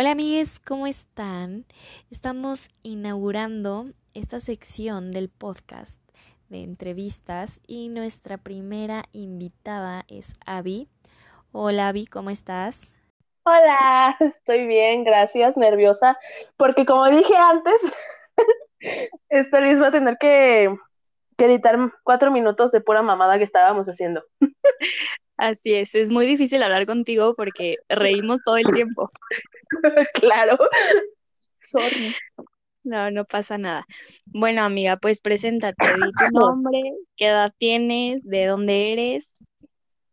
Hola amigues, ¿cómo están? Estamos inaugurando esta sección del podcast de entrevistas y nuestra primera invitada es Abby. Hola Abby, ¿cómo estás? Hola, estoy bien, gracias, nerviosa, porque como dije antes, esta vez va a tener que, que editar cuatro minutos de pura mamada que estábamos haciendo. Así es, es muy difícil hablar contigo porque reímos todo el tiempo. claro. Sorry. No, no pasa nada. Bueno, amiga, pues preséntate, di tu nombre, qué edad tienes, de dónde eres.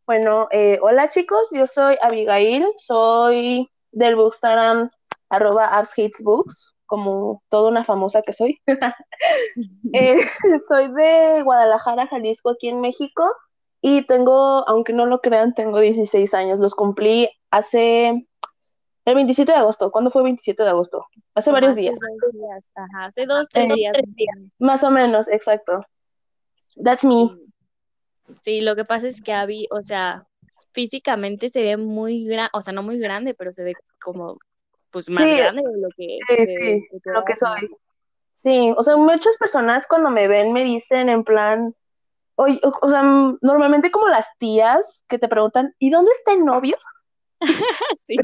Bueno, eh, hola chicos, yo soy Abigail, soy del Bookstagram arroba Books, como toda una famosa que soy. Eh, soy de Guadalajara, Jalisco, aquí en México. Y tengo, aunque no lo crean, tengo 16 años. Los cumplí hace el 27 de agosto. ¿Cuándo fue el 27 de agosto? Hace varios días. Dos días. Ajá, hace dos, tres, días. Más o menos, exacto. That's me. Sí. lo que pasa es que Abby, o sea, físicamente se ve muy grande, o sea, no muy grande, pero se ve como, pues, más grande de lo que, sí, lo que soy. Sí, o sea, muchas personas cuando me ven me dicen en plan, Oye, o, sea, normalmente como las tías que te preguntan, ¿y dónde está el novio? sí.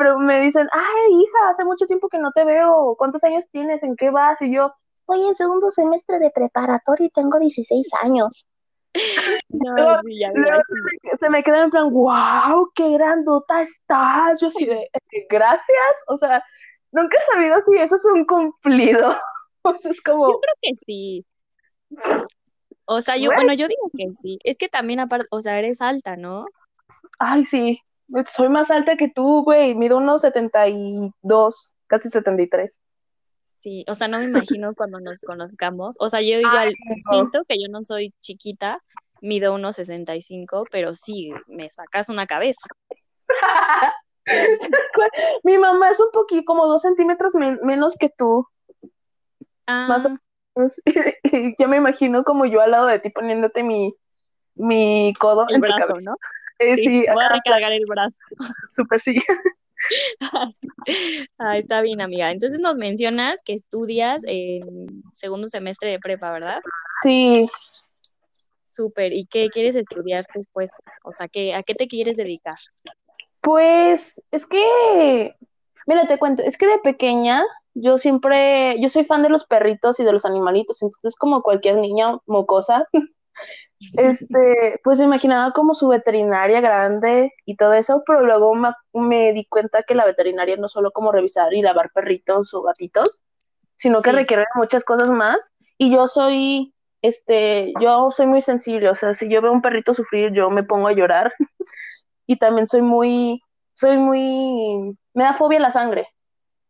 Me, me, dicen, ay, hija, hace mucho tiempo que no te veo, ¿cuántos años tienes? ¿En qué vas? Y yo, voy en segundo semestre de preparatoria y tengo 16 años. No, se me queda en plan, wow, qué grandota estás. Yo así de, gracias. O sea, nunca he sabido si eso es un cumplido. O sea, es como. Yo creo que sí. O sea, yo, bueno, yo digo que sí. Es que también aparte, o sea, eres alta, ¿no? Ay, sí. Soy más alta que tú, güey. Mido unos 72, casi 73. Sí, o sea, no me imagino cuando nos conozcamos. O sea, yo igual siento que yo no soy chiquita, mido unos 65, pero sí, me sacas una cabeza. Mi mamá es un poquito, como dos centímetros menos que tú. Ah. Más o yo me imagino como yo al lado de ti poniéndote mi, mi codo el brazo, ¿no? Eh, sí, voy a recargar el brazo. Súper sí. ah, está bien, amiga. Entonces nos mencionas que estudias en segundo semestre de prepa, ¿verdad? Sí. Súper. ¿Y qué quieres estudiar después? O sea, ¿qué, ¿a qué te quieres dedicar? Pues es que, mira, te cuento, es que de pequeña yo siempre, yo soy fan de los perritos y de los animalitos, entonces como cualquier niña mocosa, este, pues imaginaba como su veterinaria grande y todo eso, pero luego me, di cuenta que la veterinaria no solo como revisar y lavar perritos o gatitos, sino que requiere muchas cosas más, y yo soy, este, yo soy muy sensible, o sea, si yo veo un perrito sufrir, yo me pongo a llorar, y también soy muy, soy muy, me da fobia la sangre,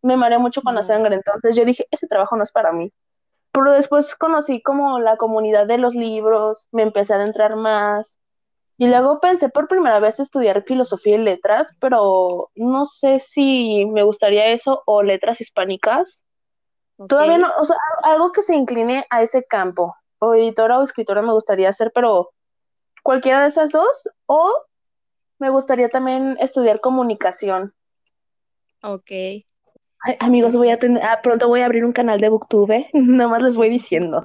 me mareé mucho con la sangre, entonces yo dije, ese trabajo no es para mí. Pero después conocí como la comunidad de los libros, me empecé a adentrar más. Y luego pensé por primera vez estudiar filosofía y letras, pero no sé si me gustaría eso o letras hispánicas. Todavía no, o sea, algo que se incline a ese campo. O editora o escritora me gustaría hacer, pero cualquiera de esas dos. O me gustaría también estudiar comunicación. Ok amigos, voy a tener, ah, pronto voy a abrir un canal de Booktube, nada más les voy diciendo.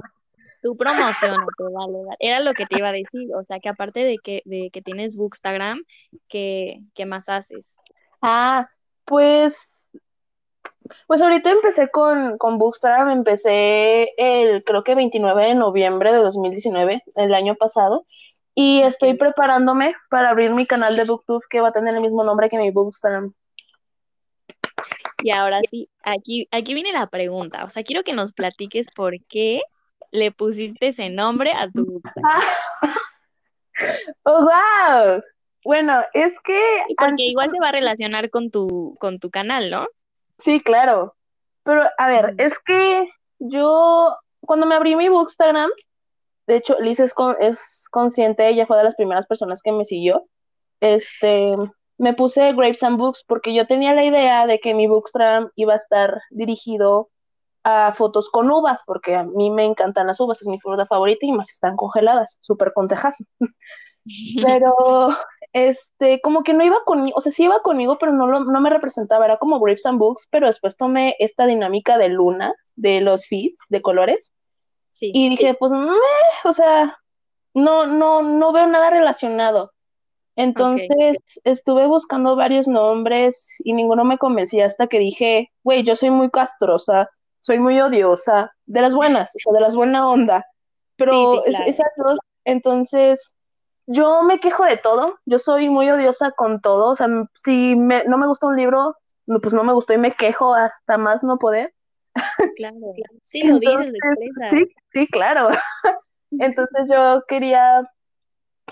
Tu promoción, vale, Era lo que te iba a decir, o sea, que aparte de que, de que tienes Bookstagram, ¿qué, ¿qué más haces? Ah, pues, pues ahorita empecé con, con Bookstagram, empecé el, creo que 29 de noviembre de 2019, el año pasado, y estoy preparándome para abrir mi canal de Booktube que va a tener el mismo nombre que mi Bookstagram. Y ahora sí, aquí, aquí viene la pregunta. O sea, quiero que nos platiques por qué le pusiste ese nombre a tu Bookstagram. ¡Oh, wow! Bueno, es que... Porque igual se va a relacionar con tu, con tu canal, ¿no? Sí, claro. Pero, a ver, es que yo, cuando me abrí mi Bookstagram, de hecho, Liz es, es consciente, ella fue de las primeras personas que me siguió. Este, me puse Grapes and Books porque yo tenía la idea de que mi Bookstagram iba a estar dirigido a fotos con uvas, porque a mí me encantan las uvas, es mi fruta favorita y más están congeladas, súper consejas. Pero este, como que no iba conmigo, o sea, sí iba conmigo, pero no, lo, no me representaba, era como Grapes and Books, pero después tomé esta dinámica de luna, de los feeds, de colores, Sí. y dije, pues, meh, o sea, no, no, no veo nada relacionado. Entonces estuve buscando varios nombres y ninguno me convencía hasta que dije, güey, yo soy muy castrosa, soy muy odiosa, de las buenas, o sea, de las buena onda. Pero Sí, sí, es- claro. esas dos, entonces, yo me quejo de todo, yo soy muy odiosa con todo, o sea, si me- no me gusta un libro, pues no me gustó y me quejo hasta más no poder. Claro. Sí, lo dices, lo Entonces, expresas. sí, sí, claro. Entonces yo quería,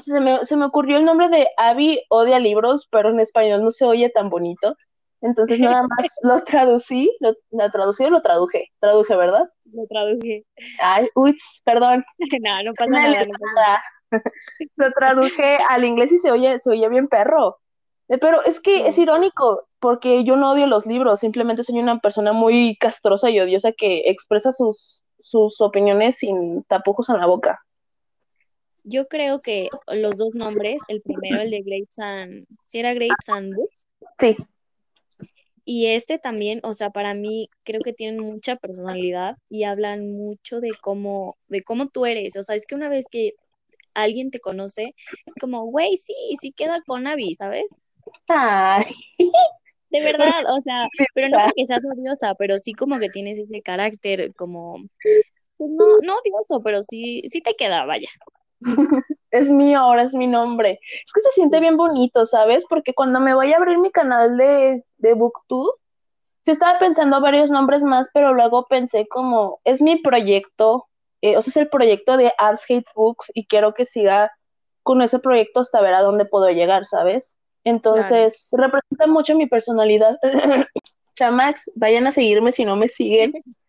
se me, se me ocurrió el nombre de Abby odia libros, pero en español no se oye tan bonito. Entonces nada más lo traducí, lo, lo traducí o lo traduje, traduje, ¿verdad? Lo traduje. Ay, uy, perdón, No, no pasa nada, no pasa nada. Lo traduje al inglés y se oye, se oye bien perro. Eh, Pero es que Sí. es irónico, porque yo no odio los libros, simplemente soy una persona muy castrosa y odiosa que expresa sus, sus opiniones sin tapujos en la boca. Yo creo que los dos nombres, el primero, el de Grapes and, si era Grapes and Books, Sí, y este también, o sea, para mí creo que tienen mucha personalidad y hablan mucho de cómo, de cómo tú eres. O sea, es que una vez que alguien te conoce, es como, güey, sí, sí queda con Abby, ¿sabes? Ay, De verdad, o sea, pero no porque seas odiosa, pero sí como que tienes ese carácter como, pues no, no odioso, pero sí, sí te queda, vaya. Es mío, ahora es mi nombre. Es que se siente bien bonito, ¿sabes? Porque cuando me voy a abrir mi canal de, de BookTube, sí estaba pensando varios nombres más, pero luego pensé como, es mi proyecto, eh, o sea, es el proyecto de Abs Hates Books y quiero que siga con ese proyecto hasta ver a dónde puedo llegar, ¿sabes? Entonces, representa mucho mi personalidad. Chamax, vayan a seguirme si no me siguen.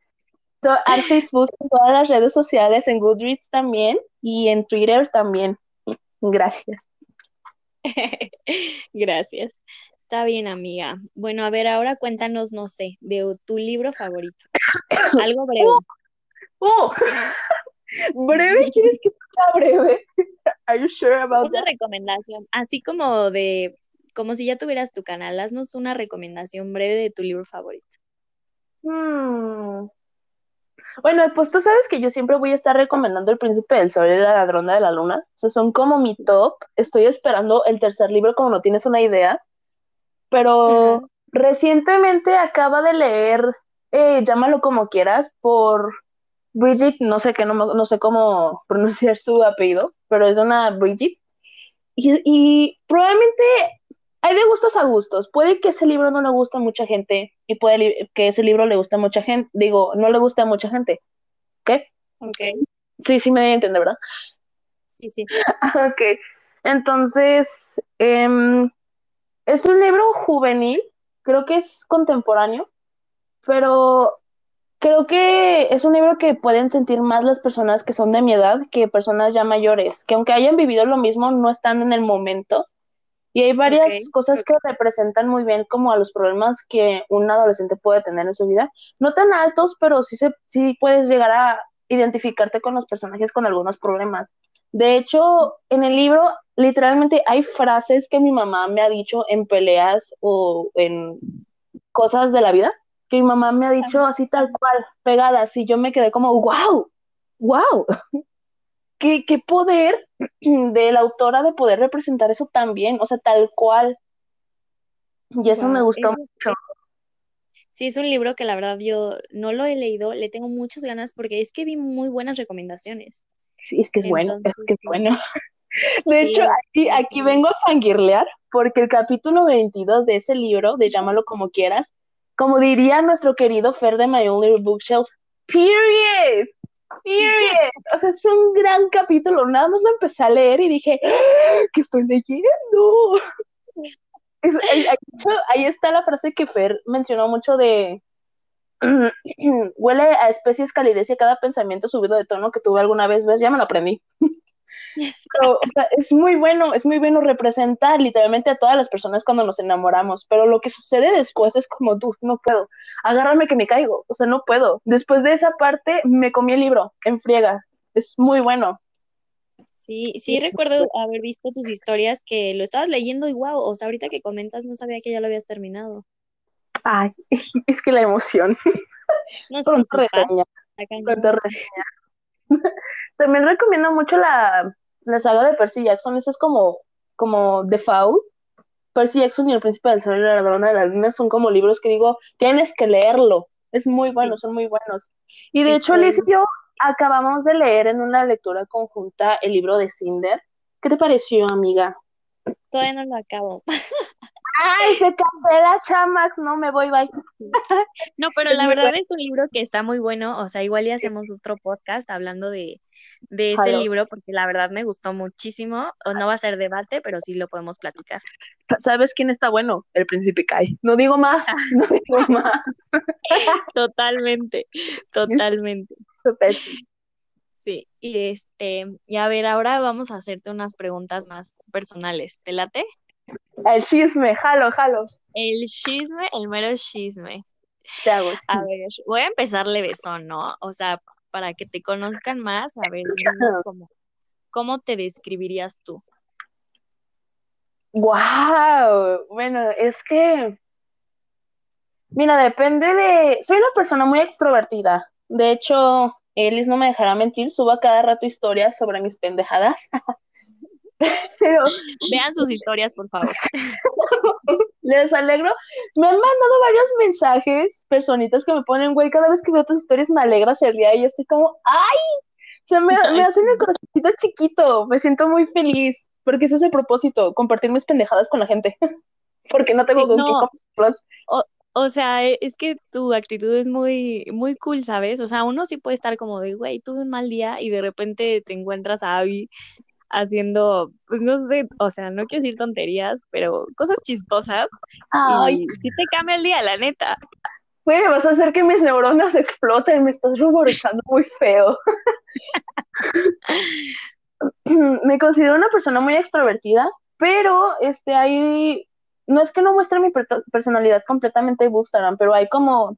Hates Books en todas las redes sociales, en Goodreads también y en Twitter también. Gracias. Gracias. Está bien, amiga. Bueno, a ver, ahora cuéntanos, no sé, de tu libro favorito. Algo breve. Oh, breve, ¿quieres que sea breve? Are you sure about Una that? recomendación, así como de, como si ya tuvieras tu canal, haznos una recomendación breve de tu libro favorito. Hmm. Bueno, pues tú sabes que yo siempre voy a estar recomendando El Príncipe del Sol y La Ladrona de la Luna. O sea, son como mi top. Estoy esperando el tercer libro, como no tienes una idea. Pero Ajá. recientemente acaba de leer eh, Llámalo como quieras por Bridget, no sé qué, no, no sé cómo pronunciar su apellido, pero es una Bridget. Y, y probablemente hay de gustos a gustos. Puede que ese libro no le guste a mucha gente y puede que ese libro le guste a mucha gente. Digo, no le guste a mucha gente. ¿Qué? Ok, Sí, sí me doy a entender, ¿verdad? sí, sí. Ok. Entonces, em, es un libro juvenil, creo que es contemporáneo, pero creo que es un libro que pueden sentir más las personas que son de mi edad que personas ya mayores, que aunque hayan vivido lo mismo, no están en el momento. Y hay varias cosas que representan muy bien como a los problemas que un adolescente puede tener en su vida. No tan altos, pero sí, se, sí puedes llegar a identificarte con los personajes con algunos problemas. De hecho, en el libro literalmente hay frases que mi mamá me ha dicho en peleas o en cosas de la vida, que mi mamá me ha dicho así tal cual, pegadas, y yo me quedé como, wow, wow, qué, qué poder de la autora de poder representar eso tan bien, o sea, tal cual. Y eso me gustó mucho. Sí, es un libro que la verdad yo no lo he leído, le tengo muchas ganas porque es que vi muy buenas recomendaciones. Sí, es que es bueno, es que es bueno. De Sí, hecho, aquí, aquí vengo a fangirlear porque el capítulo 22 de ese libro, de Llámalo como quieras, como diría nuestro querido Fer de My Little Bookshelf, period, period. O sea, es un gran capítulo. Nada más lo empecé a leer y dije, ¡Ah! ¿qué estoy leyendo? Es- ahí, ahí- ahí está la frase que Fer mencionó mucho de huele a especies calidez y a cada pensamiento subido de tono que tuve alguna vez, ¿ves? Ya me lo aprendí. Pero, o sea, es muy bueno, es muy bueno representar literalmente a todas las personas cuando nos enamoramos, pero lo que sucede después es como tú, no puedo, agárrame que me caigo, o sea, no puedo. Después de esa parte me comí el libro en friega, es muy bueno. Sí, sí recuerdo haber visto tus historias que lo estabas leyendo y wow, o sea, ahorita que comentas no sabía que ya lo habías terminado. Ay, es que la emoción. No Pronto reseña. También recomiendo mucho la, la saga de Percy Jackson. Esa es como, como Default. Percy Jackson y el Príncipe del Sol y la Ladrona de la Luna son como libros que digo, tienes que leerlo. Es muy bueno, Sí, son muy buenos. Y de hecho, Liz y yo acabamos de leer en una lectura conjunta el libro de Cinder. ¿Qué te pareció, amiga? todavía no lo acabo. ¡Ay, se cancela Chamax! No, me voy, bye. No, pero Es la verdad bueno. es un libro que está muy bueno, o sea, igual ya hacemos otro podcast hablando de, de ese libro, porque la verdad me gustó muchísimo, o no va a ser debate, pero sí lo podemos platicar. ¿Sabes quién está bueno? El Príncipe Kai. No digo más, no digo más. Totalmente, totalmente. Súper. Sí, y este, y a ver, ahora vamos a hacerte unas preguntas más personales. ¿Te late? El chisme, jalo, jalo. El chisme, el mero chisme. Te hago. A ver, voy a empezar levesón, ¿no? O sea, para que te conozcan más, a ver, cómo, cómo te describirías tú. Wow. Bueno, es que, mira, depende de. Soy una persona muy extrovertida. De hecho, Elis no me dejará mentir, subo a cada rato historias sobre mis pendejadas. Pero Vean sus historias, por favor. les alegro. Me han mandado varios mensajes, personitas que me ponen, güey, cada vez que veo tus historias me alegras el día y yo estoy como, ¡ay! Se me, me hacen el corazoncito chiquito, me siento muy feliz, porque ese es el propósito, compartir mis pendejadas con la gente, porque no tengo Sí, con no. qué. O, o sea, e- es que tu actitud es muy, muy cool, ¿sabes? O sea, uno sí puede estar como de, güey, tuve un mal día y de repente te encuentras a Abby haciendo, pues no sé, o sea, no quiero decir tonterías, pero cosas chistosas Ay, y sí te cambia el día, la neta. güey, vas a hacer que mis neuronas exploten, me estás ruborizando muy feo. me considero una persona muy extrovertida, pero este hay, no es que no muestre mi per- personalidad completamente en Instagram, pero hay como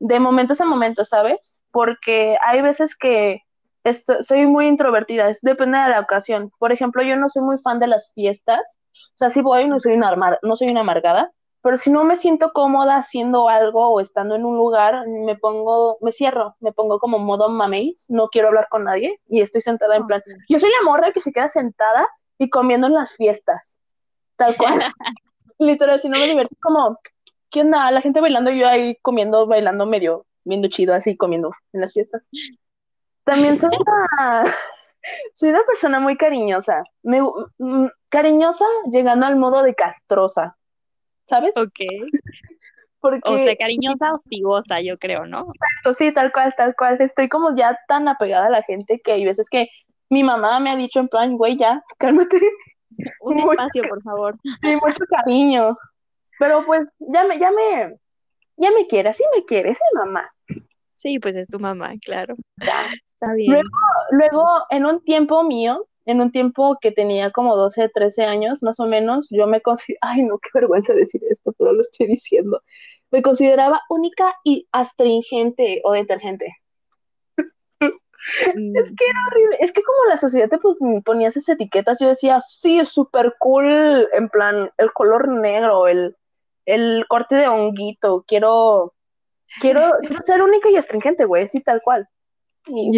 de momentos a momentos, ¿sabes? Porque hay veces que esto- soy muy introvertida, es, depende de la ocasión. Por ejemplo, yo no soy muy fan de las fiestas, o sea, si voy, no soy una, no soy una amargada, pero si no me siento cómoda haciendo algo o estando en un lugar, me pongo, me cierro, me pongo como modo mamey, no quiero hablar con nadie y estoy sentada en plan, yo soy la morra que se queda sentada y comiendo en las fiestas, tal cual. Literal, si no me divierto, como, ¿qué onda? La gente bailando, yo ahí comiendo, bailando medio, viendo chido, así comiendo en las fiestas. También soy una, soy una persona muy cariñosa, me, mm, cariñosa llegando al modo de castrosa, ¿sabes? Ok. Porque, O sea, cariñosa, hostigosa, yo creo, ¿no? sí, tal cual, tal cual, estoy como ya tan apegada a la gente que hay veces que mi mamá me ha dicho en plan, güey, ya, cálmate, Un Mucho espacio, por favor. sí, mucho cariño. Pero pues ya me, ya me, ya me quiere, así me quiere, es mi mamá. Sí, pues es tu mamá, claro. Ya. Está bien. Luego, luego, en un tiempo mío, en un tiempo que tenía como 12, 13 años, más o menos, yo me consideraba, ay no, qué vergüenza decir esto, pero lo estoy diciendo. Me consideraba única y astringente o detergente. Mm, Es que era horrible. Es que como la sociedad te pues, ponía esas etiquetas, yo decía, sí, es súper cool, en plan, el color negro, el, el corte de honguito, quiero, quiero, quiero ser única y astringente, güey, sí, tal cual. Y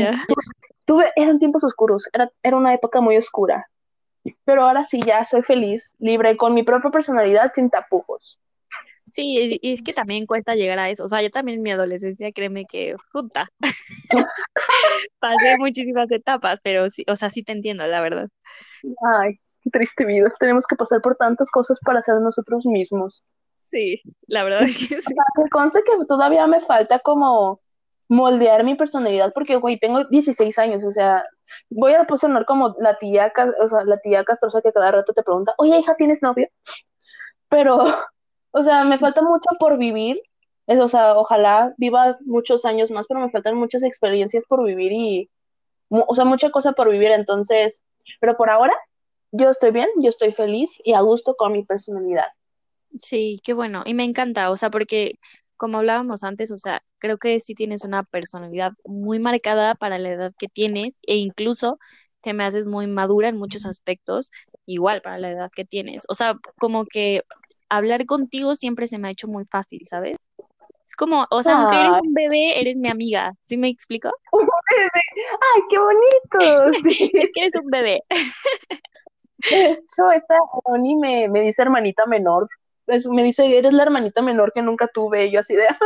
tuve, eran tiempos oscuros, era, era una época muy oscura. Pero ahora sí ya soy feliz, libre, con mi propia personalidad, sin tapujos. Sí, y es que también cuesta llegar a eso. O sea, yo también en mi adolescencia, créeme que, puta, pasé muchísimas etapas, pero sí, o sea, sí te entiendo, la verdad. Ay, qué triste vida. Tenemos que pasar por tantas cosas para ser nosotros mismos. Sí, la verdad es que sí. Me consta que todavía me falta como moldear mi personalidad porque, güey, tengo 16 años, o sea, voy a pues, sonar como la tía, o sea, la tía castrosa que cada rato te pregunta, oye, hija, ¿tienes novio? Pero, o sea, me falta mucho por vivir, es, o sea, ojalá viva muchos años más, pero me faltan muchas experiencias por vivir y, o sea, mucha cosa por vivir, entonces, pero por ahora, yo estoy bien, yo estoy feliz y a gusto con mi personalidad. Sí, qué bueno. Y me encanta, o sea, porque como hablábamos antes, o sea, creo que sí tienes una personalidad muy marcada para la edad que tienes e incluso te me haces muy madura en muchos aspectos, igual para la edad que tienes. O sea, como que hablar contigo siempre se me ha hecho muy fácil, ¿sabes? Es como, o sea, aunque eres un bebé, eres mi amiga. ¿Sí me explico? Un bebé. ¡Ay, qué bonito! Sí. es que eres un bebé. De hecho, esta Oni me, me dice hermanita menor. Es- me dice, eres la hermanita menor que nunca tuve. Y yo así de, ¡ah!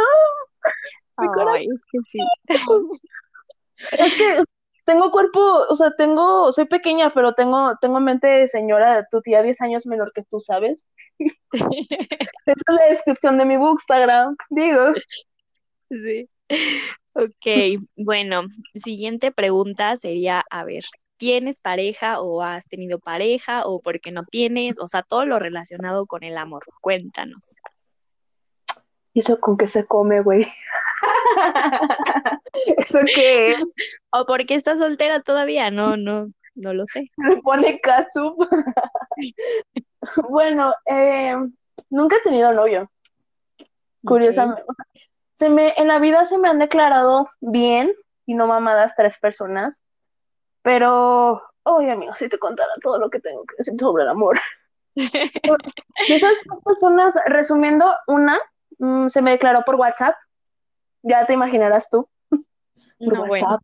Mi corazón. Ay, es que sí. Es que tengo cuerpo, o sea, tengo, soy pequeña, pero tengo, tengo mente de señora, tu tía 10 años menor que tú, ¿sabes? Esa es la descripción de mi Bookstagram, digo. Sí. Ok, bueno, siguiente pregunta sería, a ver, ¿tienes pareja o has tenido pareja o por qué no tienes? O sea, todo lo relacionado con el amor. Cuéntanos. ¿Y eso con qué se come, güey? ¿Eso qué es? ¿O por qué estás soltera todavía? No, no, no lo sé. Me pone catsup. Bueno, eh, nunca he tenido novio, curiosamente. Se me, en la vida se me han declarado bien y no mamadas tres personas, pero, oye, amigo, si te contara todo lo que tengo que decir sobre el amor. Esas personas, resumiendo, una mm, se me declaró por WhatsApp, ya te imaginarás tú, por No, bueno.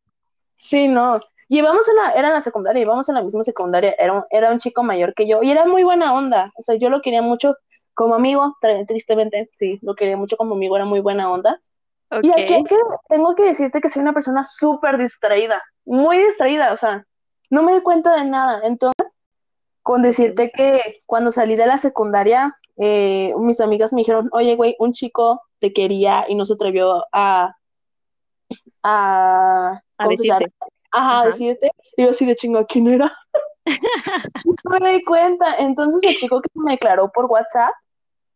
Sí, no. Llevamos en la, era en la secundaria, llevamos en la misma secundaria, era un, era un chico mayor que yo y era muy buena onda, o sea, yo lo quería mucho como amigo, tri- tristemente, sí, lo quería mucho como amigo, era muy buena onda. Y aquí que- tengo que decirte que soy una persona súper distraída, muy distraída, o sea, no me doy cuenta de nada. Entonces, con decirte que cuando salí de la secundaria, eh, mis amigas me dijeron, oye, güey, un chico te quería y no se atrevió a, a, A decirte. Ajá, Ajá. decirte. Y yo así de chinga, ¿quién era? No me di cuenta. Entonces el chico que me declaró por WhatsApp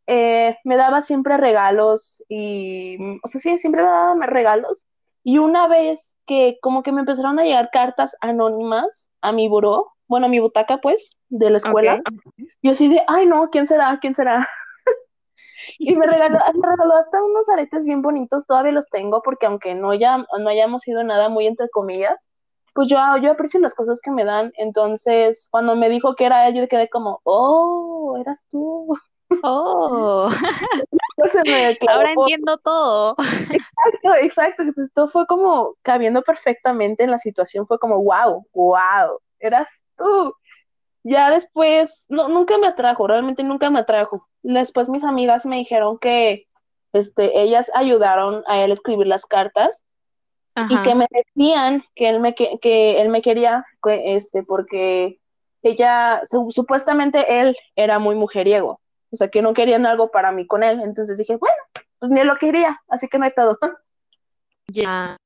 eh, me daba siempre regalos y, o sea, sí, siempre me daba regalos. Y una vez que como que me empezaron a llegar cartas anónimas a mi buró, bueno, a mi butaca, pues, de la escuela, yo así de, ay, no, ¿quién será? ¿Quién será? Y me regaló, me regaló hasta unos aretes bien bonitos, todavía los tengo porque aunque no, ya, no hayamos sido nada muy entre comillas, pues yo, yo aprecio las cosas que me dan. Entonces, cuando me dijo que era él, yo quedé como, oh, eras tú. Oh, Me ahora entiendo todo. Exacto, exacto. Todo fue como cabiendo perfectamente en la situación. Fue como, wow, wow, eras tú. Ya después, no, nunca me atrajo, realmente nunca me atrajo. Después mis amigas me dijeron que este, ellas ayudaron a él a escribir las cartas y que me decían que él me, que, que él me quería, que, este, porque ella, su- supuestamente él era muy mujeriego, o sea, que no querían algo para mí con él. Entonces dije, bueno, pues ni él lo quería, así que no hay pedo. Ya.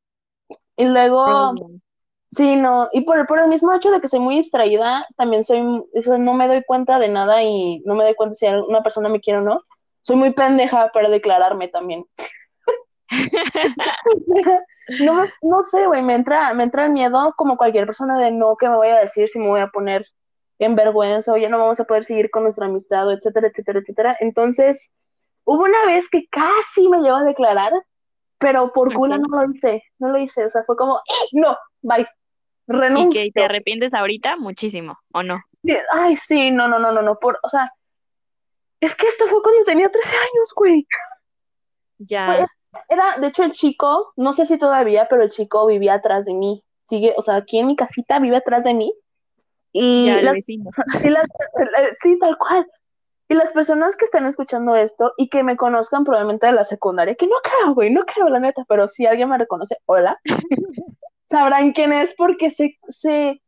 Y luego, bien. sí, no, y por, por el mismo hecho de que soy muy distraída, también soy, eso, no me doy cuenta de nada y no me doy cuenta si una persona me quiere o no. Soy muy pendeja para declararme también. No, no sé, güey, me entra, me entra el miedo como cualquier persona de no, ¿qué me voy a decir si me voy a poner en vergüenza o ya no vamos a poder seguir con nuestra amistad, o etcétera, etcétera, etcétera. Entonces, hubo una vez que casi me llevó a declarar, pero por culo no lo hice, no lo hice, o sea, fue como, ¡eh! no, bye, ¿Y renuncio. que te arrepientes ahorita? Muchísimo, ¿o no? Ay, sí, no, no, no, no, no, por, o sea, es que esto fue cuando tenía 13 años, güey. Ya. Era, de hecho, el chico, no sé si todavía, pero el chico vivía atrás de mí. Sigue, o sea, aquí en mi casita vive atrás de mí. Y Ya, las, vecino. y las- eh, sí, tal cual. Y las personas que están escuchando esto y que me conozcan probablemente de la secundaria, que no creo, güey, no creo, la neta, pero si alguien me reconoce, hola, sabrán quién es porque se, se,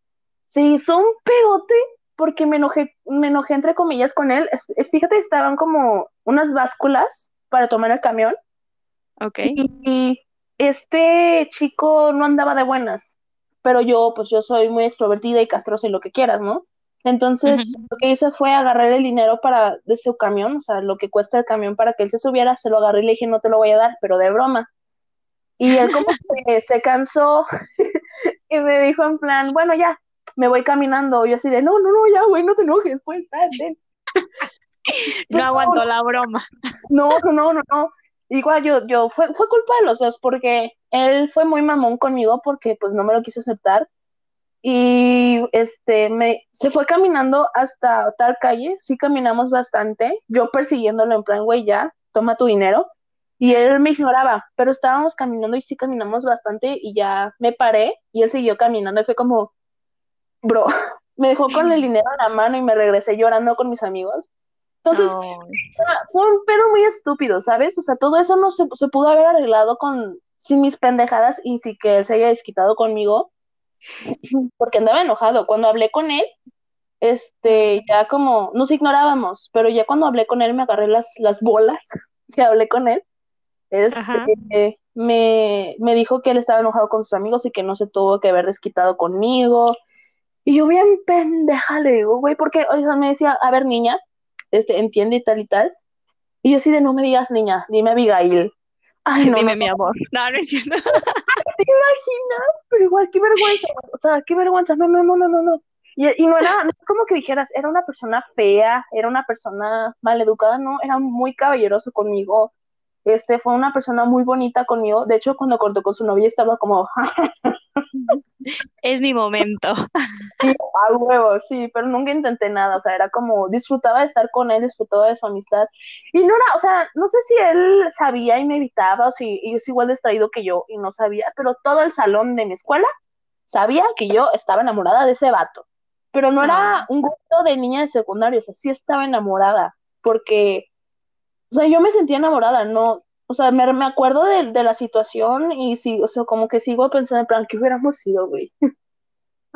se hizo un pegote porque me enojé, me enojé entre comillas con él. Es- Fíjate, estaban como unas básculas para tomar el camión. Ok. Y, y este chico no andaba de buenas, pero yo, pues yo soy muy extrovertida y castrosa y lo que quieras, ¿no? Entonces, lo que hice fue agarrar el dinero para, de su camión, o sea, lo que cuesta el camión para que él se subiera, se lo agarré y le dije, no te lo voy a dar, pero de broma. Y él como que se cansó y me dijo en plan, bueno, ya, me voy caminando. Yo así de, no, no, no, ya, güey, no te enojes, pues, está, ten". No aguantó la broma. No, no, no, no, no. Igual yo, yo, fue, fue culpa de los dos, porque él fue muy mamón conmigo porque pues no me lo quiso aceptar. y este me se fue caminando hasta tal calle, sí caminamos bastante, yo persiguiéndolo en plan, güey, ya, toma tu dinero, y él me ignoraba, pero estábamos caminando y sí caminamos bastante y ya me paré y él siguió caminando y fue como, bro, me dejó con el dinero en la mano y me regresé llorando con mis amigos. Entonces, fue un pedo muy estúpido, ¿sabes? O sea, todo eso no se, se pudo haber arreglado con sin mis pendejadas y sí que él se haya desquitado conmigo porque andaba enojado. Cuando hablé con él, este, ya como nos ignorábamos, pero ya cuando hablé con él me agarré las, las bolas y hablé con él. Este, me, me dijo que él estaba enojado con sus amigos y que no se tuvo que haber desquitado conmigo. Y yo bien pendeja le digo, güey, porque o sea, me decía, a ver, niña, este, entiende y tal y tal. Y yo así de no me digas niña, dime Abigail. Ay, no, Dime mi amor. No, no es cierto. ¿Te imaginas? Pero igual, qué vergüenza. O sea, qué vergüenza. No, no, no, no, no, no. Y, y no era, no es como que dijeras, era una persona fea, era una persona maleducada, no, era muy caballeroso conmigo. Este, fue una persona muy bonita conmigo. De hecho, cuando cortó con su novia estaba como, es mi momento. Sí, a huevo, sí, pero nunca intenté nada, o sea, era como, disfrutaba de estar con él, disfrutaba de su amistad. Y no era, o sea, no sé si él sabía y me evitaba, o si es igual distraído que yo y no sabía, pero todo el salón de mi escuela sabía que yo estaba enamorada de ese vato. Pero no era ah. un gusto de niña de secundario, o sea, sí estaba enamorada, porque, o sea, yo me sentía enamorada, no, o sea, me, me acuerdo de, de, la situación y sí, o sea, como que sigo pensando en plan, ¿qué hubiéramos sido, güey?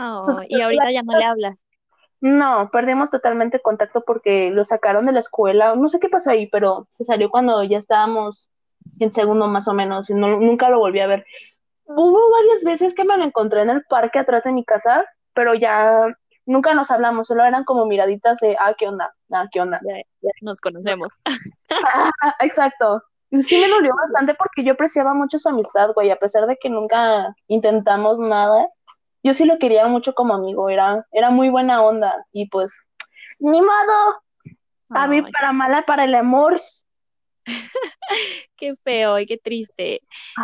Oh, y ahorita ya no le hablas. No, perdimos totalmente contacto porque lo sacaron de la escuela, no sé qué pasó ahí, pero se salió cuando ya estábamos en segundo más o menos y no, nunca lo volví a ver. Hubo varias veces que me lo encontré en el parque atrás de mi casa, pero ya nunca nos hablamos, solo eran como miraditas de, ah, ¿qué onda? Ah, ¿qué onda? ya nos conocemos. Exacto, sí me dolió bastante porque yo apreciaba mucho su amistad, güey, a pesar de que nunca intentamos nada, yo sí lo quería mucho como amigo, era, era muy buena onda y pues, ni modo, a mí para mala, para el amor. qué feo y qué triste.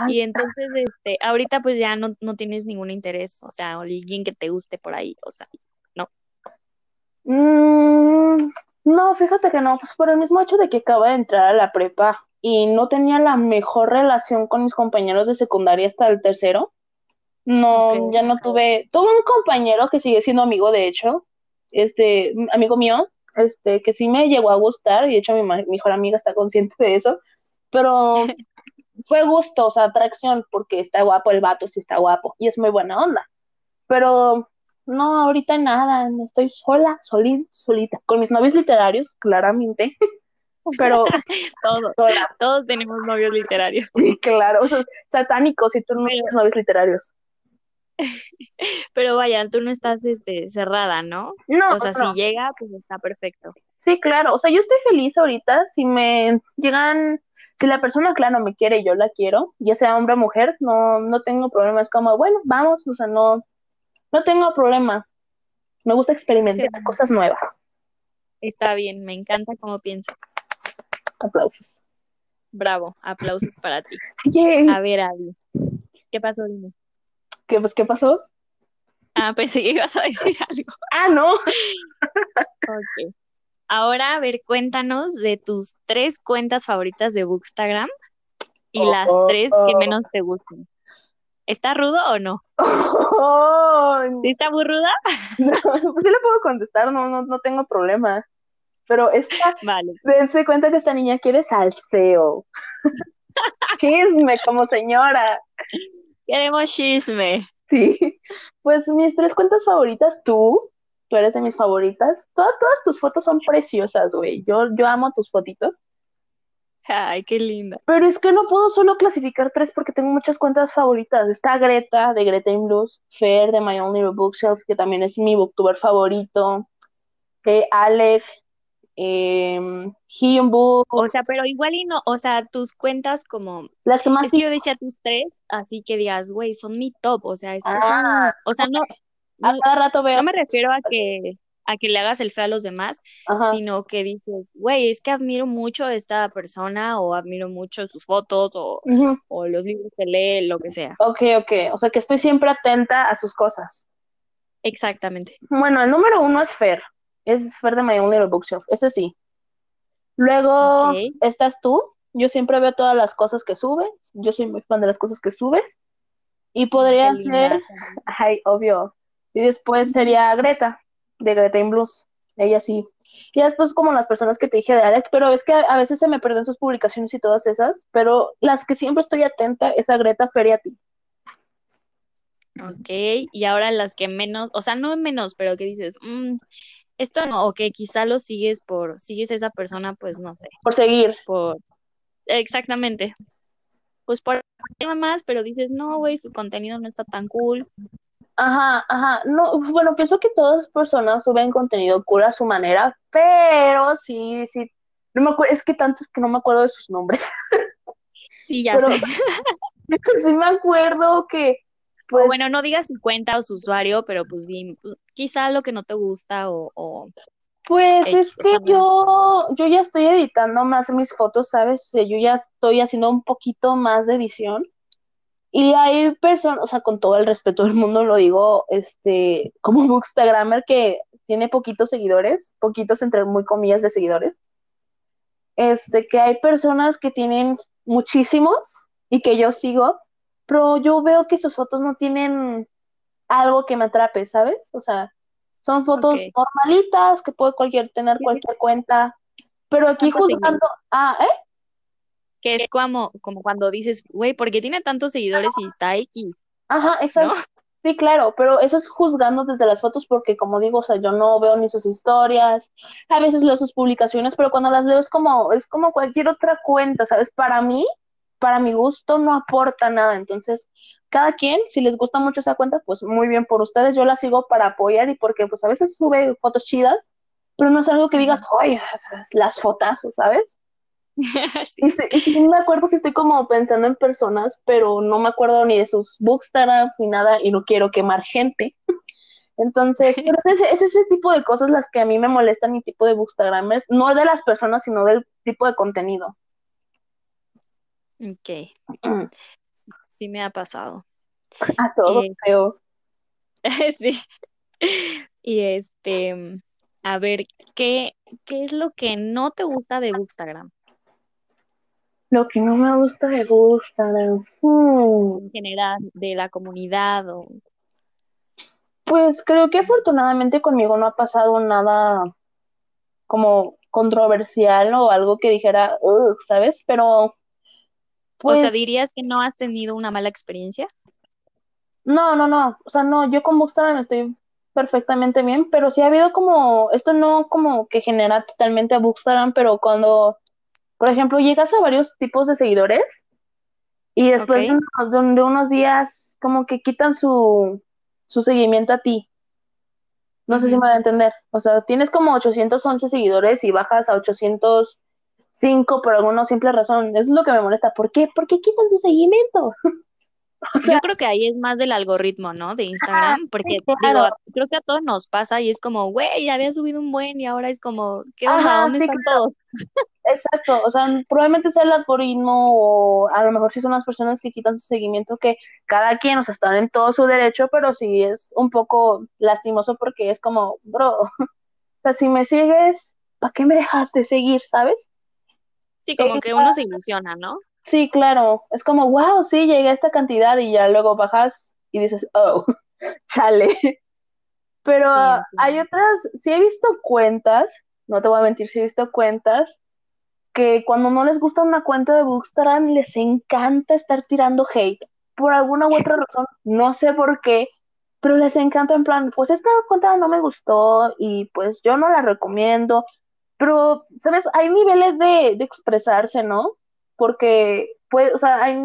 y entonces, este, ahorita pues ya no, no tienes ningún interés, o sea, alguien que te guste por ahí, o sea, no. Mm, no, fíjate que no, pues por el mismo hecho de que acaba de entrar a la prepa, y no tenía la mejor relación con mis compañeros de secundaria hasta el tercero. No, ya no tuve, tuve un compañero que sigue siendo amigo, de hecho, este, amigo mío, este, que sí me llegó a gustar, y de hecho mi mejor amiga está consciente de eso, pero fue gusto, o sea, atracción, porque está guapo el vato, sí está guapo, y es muy buena onda. Pero no, ahorita nada, estoy sola, solita, solita, con mis novios literarios, claramente. pero todos, todos tenemos novios literarios. Sí, claro, o sea, satánicos y tú no tienes novios literarios. Pero vaya, tú no estás este, cerrada, ¿no? No. O sea, si llega, pues está perfecto. Sí, claro. O sea, yo estoy feliz ahorita. Si me llegan, si la persona, claro, me quiere y yo la quiero, ya sea hombre o mujer, no, no tengo problema. Es como, bueno, vamos, o sea, no, no tengo problema. Me gusta experimentar cosas nuevas. Está bien, me encanta cómo piensas. Aplausos. Bravo, aplausos para ti. A ver, Abby, ¿qué pasó? Dime. ¿Qué, pues, ¿Qué pasó? Ah, pensé que ibas a decir algo. Ah, no. ok. Ahora, a ver, cuéntanos de tus tres cuentas favoritas de Bookstagram y oh, las oh, tres que menos te gustan. ¿Está rudo o no? ¿Sí está muy ruda? No, pues sí le puedo contestar, no, no, no tengo problema. Pero esta, vale. dense cuenta que esta niña quiere salseo. chisme, como señora. Queremos chisme. Sí. Pues mis tres cuentas favoritas, tú, tú eres de mis favoritas. Todas, todas tus fotos son preciosas, güey. Yo, yo amo tus fotitos. Ay, qué linda. Pero es que no puedo solo clasificar tres porque tengo muchas cuentas favoritas. Está Greta, de Greta in Blues, Fer, de My Only Bookshelf, que también es mi booktuber favorito, eh, Alec, eh, O sea, pero igual y no, o sea, tus cuentas como... Las que más... Es que yo decía tus tres, así que digas, güey, son mi top, o sea, estos ah, o sea, no... A cada rato veo... No me refiero a que a que le hagas el feo a los demás, sino que dices, güey, es que admiro mucho a esta persona o admiro mucho sus fotos o, o los libros que lee, lo que sea. Ok, ok, o sea que estoy siempre atenta a sus cosas. Exactamente. Bueno, el número uno es Fer. Es Fer de My Own Little Bookshelf. Ese sí. Luego estás tú. Yo siempre veo todas las cosas que subes. Yo soy muy fan de las cosas que subes. Y podría Qué linda. ser, ay, obvio. Y después sería Greta, de Greta in Blues. Ella sí. Y después como las personas que te dije de Alex, pero es que a, veces se me pierden sus publicaciones y todas esas, pero las que siempre estoy atenta es a Greta, Fer y a ti. Ok, y ahora las que menos, o sea, no menos, pero que dices, "Mm, esto no, o que quizá lo sigues por, sigues a esa persona, pues no sé, Por seguir. por, exactamente, pues por más, pero dices, no, güey, su contenido no está tan cool. Ajá, ajá. No, bueno, pienso que todas las personas suben contenido cool a su manera, pero sí, sí. No me acuerdo, es que tantos que no me acuerdo de sus nombres. Sí, ya Pero- sé. sí me acuerdo que, O pues, bueno, no digas su cuenta o su usuario, pero pues sí, pues, quizá lo que no te gusta o, o pues X, es o que sea, yo, yo ya estoy editando más mis fotos, ¿sabes? O sea, yo ya estoy haciendo un poquito más de edición. Y hay personas, o sea, con todo el respeto del mundo lo digo, este, como Bookstagrammer que tiene poquitos seguidores, poquitos entre muy comillas de seguidores, este, que hay personas que tienen muchísimos y que yo sigo, pero yo veo que sus fotos no tienen algo que me atrape, ¿sabes? O sea, son fotos normalitas que puede cualquier, tener sí. cualquier cuenta, pero aquí ¿Cuántos juzgando, ah, ¿eh? que es como, como cuando dices, güey, ¿por qué tiene tantos seguidores y está X? Ajá, exacto. Sí, claro, pero eso es juzgando desde las fotos porque como digo, o sea, yo no veo ni sus historias, a veces leo sus publicaciones, pero cuando las leo es como, es como cualquier otra cuenta, ¿sabes? Para mí, para mi gusto, no aporta nada. Entonces, cada quien, si les gusta mucho esa cuenta, pues muy bien por ustedes, yo la sigo para apoyar y porque pues a veces sube fotos chidas, pero no es algo que digas, oye, las fotazos, ¿sabes? Sí. Y y sí me acuerdo si estoy como pensando en personas, pero no me acuerdo ni de sus bookstagram ni nada y no quiero quemar gente. Entonces, pero es ese, es ese tipo de cosas las que a mí me molestan mi tipo de bookstagramers, no de las personas, sino del tipo de contenido. Ok, sí me ha pasado. A todo Eh, feo. Sí. Y este, a ver, ¿qué, qué es lo que no te gusta de Bookstagram? Lo que no me gusta de bookstagram. hmm, En general, de la comunidad o... Pues creo que afortunadamente conmigo no ha pasado nada como controversial o algo que dijera, ¿sabes? Pero, O pues, sea, ¿dirías que no has tenido una mala experiencia? No, no, no, o sea, no, yo con Bookstagram estoy perfectamente bien, pero sí ha habido como, esto no como que genera totalmente a Bookstagram, pero cuando, por ejemplo, llegas a varios tipos de seguidores y después de Ok. unos, de un- de unos días como que quitan su, su seguimiento a ti, no sé si me va a entender, o sea, tienes como 811 seguidores y bajas a 805 por alguna simple razón, eso es lo que me molesta, ¿por qué? ¿Por qué quitan su seguimiento? O sea, Yo creo que ahí es más del algoritmo, ¿no? De Instagram, porque claro. creo que a todos nos pasa y es como, güey, había subido un buen y ahora es como, ¿qué onda? Ajá, ¿Dónde sí, están todos? Exacto, o sea, probablemente sea el algoritmo o a lo mejor sí son las personas que quitan su seguimiento que cada quien, o sea, están en todo su derecho, pero sí es un poco lastimoso porque es como, bro, o sea, si me sigues, ¿para qué me dejas de seguir, sabes? Sí, como que uno se ilusiona, ¿no? Sí, claro, es como, wow, sí, llegué a esta cantidad y ya luego bajas y dices, oh, chale. Pero Sí, hay otras, sí he visto cuentas, no te voy a mentir, sí he visto cuentas que cuando no les gusta una cuenta de Bookstagram les encanta estar tirando hate. Por alguna u otra razón, no sé por qué, pero les encanta en plan, pues esta cuenta no me gustó y pues yo no la recomiendo. Pero, ¿sabes? Hay niveles de, de expresarse, ¿no? Porque, pues, o sea, hay,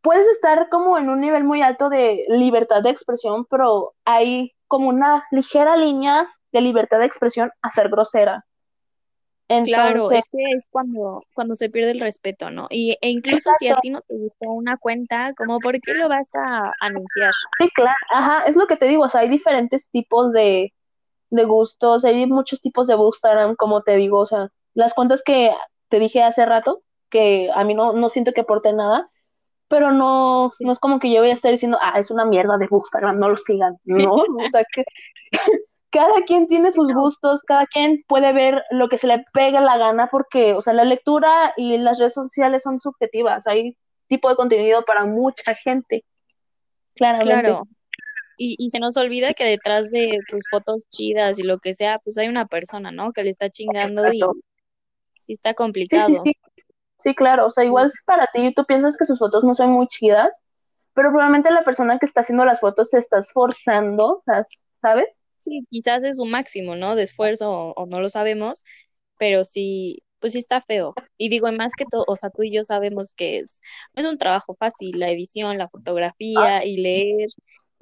puedes estar como en un nivel muy alto de libertad de expresión, pero hay como una ligera línea de libertad de expresión a ser grosera. Claro, es que es cuando, cuando se pierde el respeto, ¿no? Y, e incluso si a ti no te gustó una cuenta, como ¿por qué lo vas a anunciar? Sí, claro, ajá, es lo que te digo, o sea, hay diferentes tipos de, de gustos, hay muchos tipos de Bookstagram, como te digo, o sea, las cuentas que te dije hace rato, que a mí no, no siento que aporte nada, pero no, no es como que yo voy a estar diciendo, ah, es una mierda de Instagram, no lo sigan. No, o sea que cada quien tiene sus gustos, cada quien puede ver lo que se le pegue la gana, porque, o sea, la lectura y las redes sociales son subjetivas, hay tipo de contenido para mucha gente. Claramente. Claro. Y, y se nos olvida que detrás de tus fotos chidas y lo que sea, pues hay una persona, ¿no? Que le está chingando y sí está complicado. Sí, claro, o sea, igual si para ti tú piensas que sus fotos no son muy chidas, pero probablemente la persona que está haciendo las fotos se está esforzando, ¿sabes? Sí, quizás es su máximo, ¿no? De esfuerzo o, no lo sabemos, pero sí, pues sí está feo. Y digo, más que todo, o sea, tú y yo sabemos que es, no es un trabajo fácil, la edición, la fotografía y leer.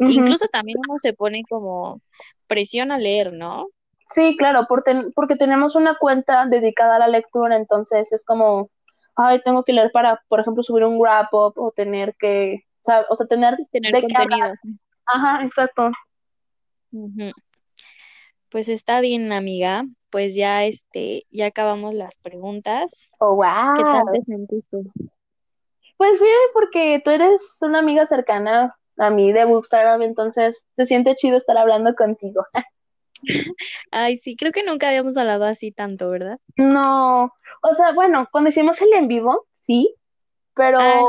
Incluso también uno se pone como presión a leer, ¿no? Sí, claro, porque tenemos una cuenta dedicada a la lectura, entonces es como, ay, tengo que leer para, por ejemplo, subir un wrap up o tener que, o sea, tener, tener contenido. Ajá, exacto. Pues está bien, amiga. Pues ya este, ya acabamos las preguntas. Oh, wow. ¿Qué tal te sentiste? Pues bien, porque tú eres una amiga cercana a mí de Bookstagram, entonces se siente chido estar hablando contigo. Ay, sí, creo que nunca habíamos hablado así tanto, ¿verdad? No, o sea, bueno, cuando hicimos el en vivo, sí, pero ah,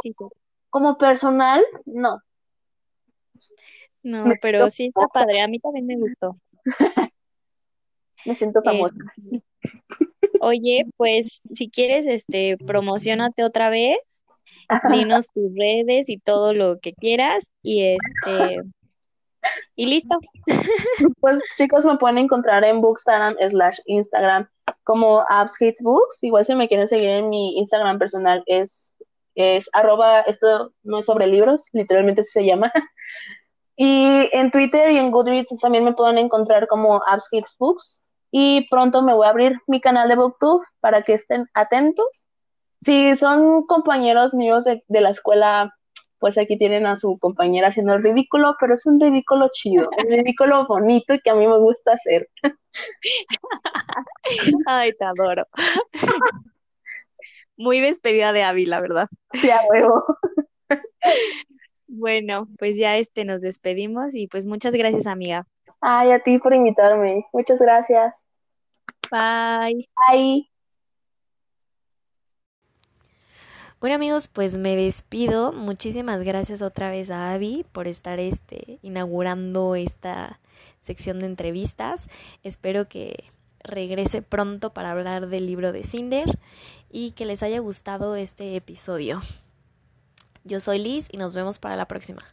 como personal, no. No, pero sí está padre, a mí también me gustó. me siento famosa. oye, pues si quieres, este, promocionate otra vez, dinos tus redes y todo lo que quieras y este y listo. Pues chicos, me pueden encontrar en Bookstagram slash Instagram como Apps Books. Igual si me quieren seguir en mi Instagram personal es, es arroba, esto no es sobre libros, literalmente se llama. Y en Twitter y en Goodreads también me pueden encontrar como Apps Books. Y pronto me voy a abrir mi canal de Booktube para que estén atentos. Si son compañeros míos de, de la escuela pues aquí tienen a su compañera haciendo el ridículo, pero es un ridículo chido, un ridículo bonito y que a mí me gusta hacer. Ay, te adoro. Muy despedida de Abby, la verdad. Sí, a huevo. Bueno, pues ya este nos despedimos y pues muchas gracias, amiga. Ay, a ti por invitarme. Muchas gracias. Bye. Bye. Bueno amigos, pues me despido. Muchísimas gracias otra vez a Avi por estar este, inaugurando esta sección de entrevistas. Espero que regrese pronto para hablar del libro de Cinder y que les haya gustado este episodio. Yo soy Liz y nos vemos para la próxima.